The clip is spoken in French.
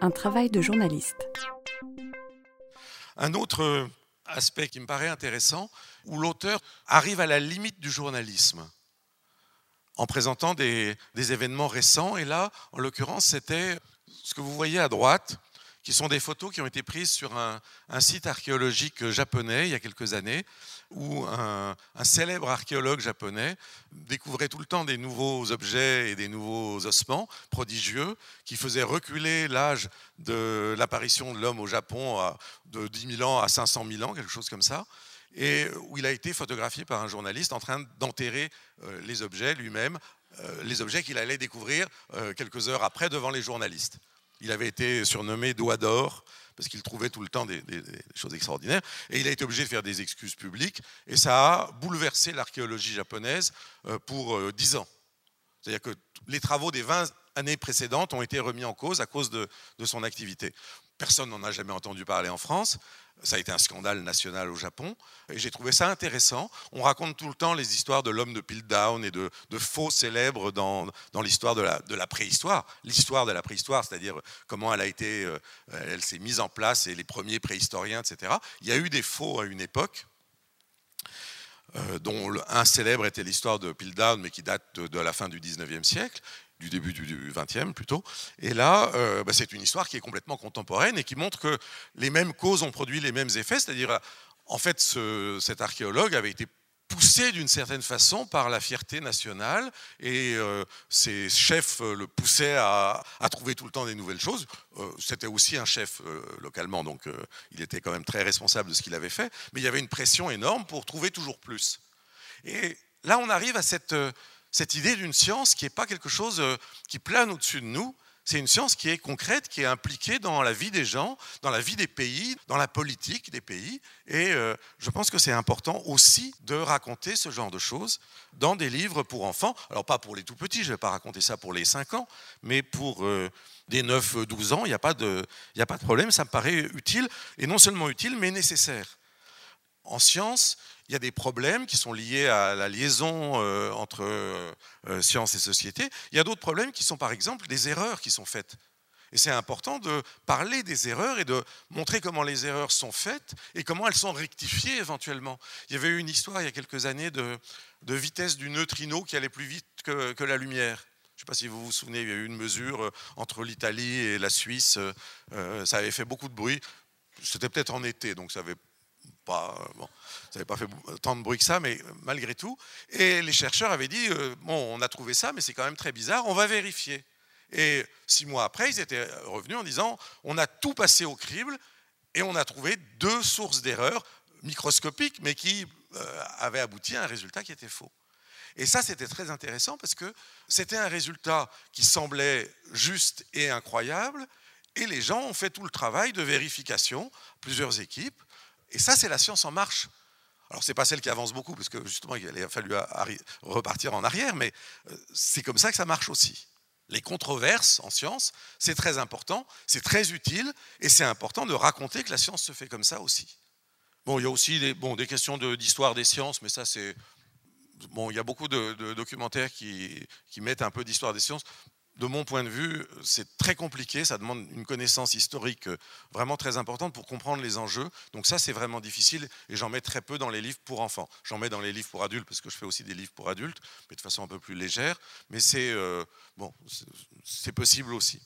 un travail de journaliste. Un autre aspect qui me paraît intéressant, où l'auteur arrive à la limite du journalisme en présentant des, événements récents. Et là, en l'occurrence, c'était ce que vous voyez à droite, qui sont des photos qui ont été prises sur un, site archéologique japonais il y a quelques années, où un, célèbre archéologue japonais découvrait tout le temps des nouveaux objets et des nouveaux ossements prodigieux qui faisaient reculer l'âge de l'apparition de l'homme au Japon de 10 000 ans à 500 000 ans, quelque chose comme ça et où il a été photographié par un journaliste en train d'enterrer euh, les objets lui-même, euh, les objets qu'il allait découvrir euh, quelques heures après devant les journalistes. Il avait été surnommé Doigt d'or parce qu'il trouvait tout le temps des, choses extraordinaires. Et il a été obligé de faire des excuses publiques. Et ça a bouleversé l'archéologie japonaise euh, pour 10 euh, ans. C'est-à-dire que les travaux des 20 années précédentes ont été remis en cause à cause de, de son activité. Personne n'en a jamais entendu parler en France. Ça a été un scandale national au Japon. Et j'ai trouvé ça intéressant. On raconte tout le temps les histoires de l'homme de Piltdown et de, faux célèbres dans, dans l'histoire de la, de la préhistoire. L'histoire de la préhistoire, c'est-à-dire comment elle a été, euh, elle s'est mise en place et les premiers préhistoriens, etc. Il y a eu des faux à une époque. Euh, dont un célèbre était l'histoire de Piltdown, mais qui date de, de la fin du 19e siècle du début du XXe plutôt. Et là, euh, bah, c'est une histoire qui est complètement contemporaine et qui montre que les mêmes causes ont produit les mêmes effets. C'est-à-dire, en fait, cet archéologue avait été poussé d'une certaine façon par la fierté nationale et euh, ses chefs le poussaient à, trouver tout le temps des nouvelles choses. Euh, c'était aussi un chef localement, donc il était quand même très responsable de ce qu'il avait fait, mais il y avait une pression énorme pour trouver toujours plus. Et là, on arrive à cette cette idée d'une science qui n'est pas quelque chose euh, qui plane au-dessus de nous, c'est une science qui est concrète, qui est impliquée dans la vie des gens, dans la vie des pays, dans la politique des pays. Et euh, je pense que c'est important aussi de raconter ce genre de choses dans des livres pour enfants. Alors pas pour les tout petits, je ne vais pas raconter ça pour les 5 ans, mais pour euh, des 9-12 ans, il n'y a, a pas de problème, ça me paraît utile, et non seulement utile, mais nécessaire. En science, il y a des problèmes qui sont liés à la liaison euh, entre euh, euh, science et société. Il y a d'autres problèmes qui sont par exemple des erreurs qui sont faites. Et c'est important de parler des erreurs et de montrer comment les erreurs sont faites et comment elles sont rectifiées éventuellement. Il y avait eu une histoire il y a quelques années de, vitesse du neutrino qui allait plus vite que, la lumière. Je ne sais pas si vous vous souvenez, il y a eu une mesure entre l'Italie et la Suisse. ça avait fait beaucoup de bruit. C'était peut-être en été, donc ça avait bon, ça n'avait pas fait tant de bruit que ça, mais malgré tout. Et les chercheurs avaient dit, euh, bon, on a trouvé ça, mais c'est quand même très bizarre, on va vérifier. Et six mois après, ils étaient revenus en disant, on a tout passé au crible et on a trouvé deux sources d'erreurs microscopiques, mais qui euh, avaient abouti à un résultat qui était faux. Et ça, c'était très intéressant parce que c'était un résultat qui semblait juste et incroyable, et les gens ont fait tout le travail de vérification, plusieurs équipes, et ça, c'est la science en marche. Alors, ce n'est pas celle qui avance beaucoup, parce que justement, il a fallu repartir en arrière, mais euh, c'est comme ça que ça marche aussi. Les controverses en science, c'est très important, c'est très utile, et c'est important de raconter que la science se fait comme ça aussi. Bon, il y a aussi des, questions d'histoire des sciences, mais ça, c'est. Bon, il y a beaucoup de, de documentaires qui, qui mettent un peu d'histoire des sciences de mon point de vue, c'est très compliqué, ça demande une connaissance historique euh, vraiment très importante pour comprendre les enjeux. Donc ça, c'est vraiment difficile et j'en mets très peu dans les livres pour enfants. J'en mets dans les livres pour adultes parce que je fais aussi des livres pour adultes, mais de façon un peu plus légère. Mais c'est euh, bon, c'est possible aussi.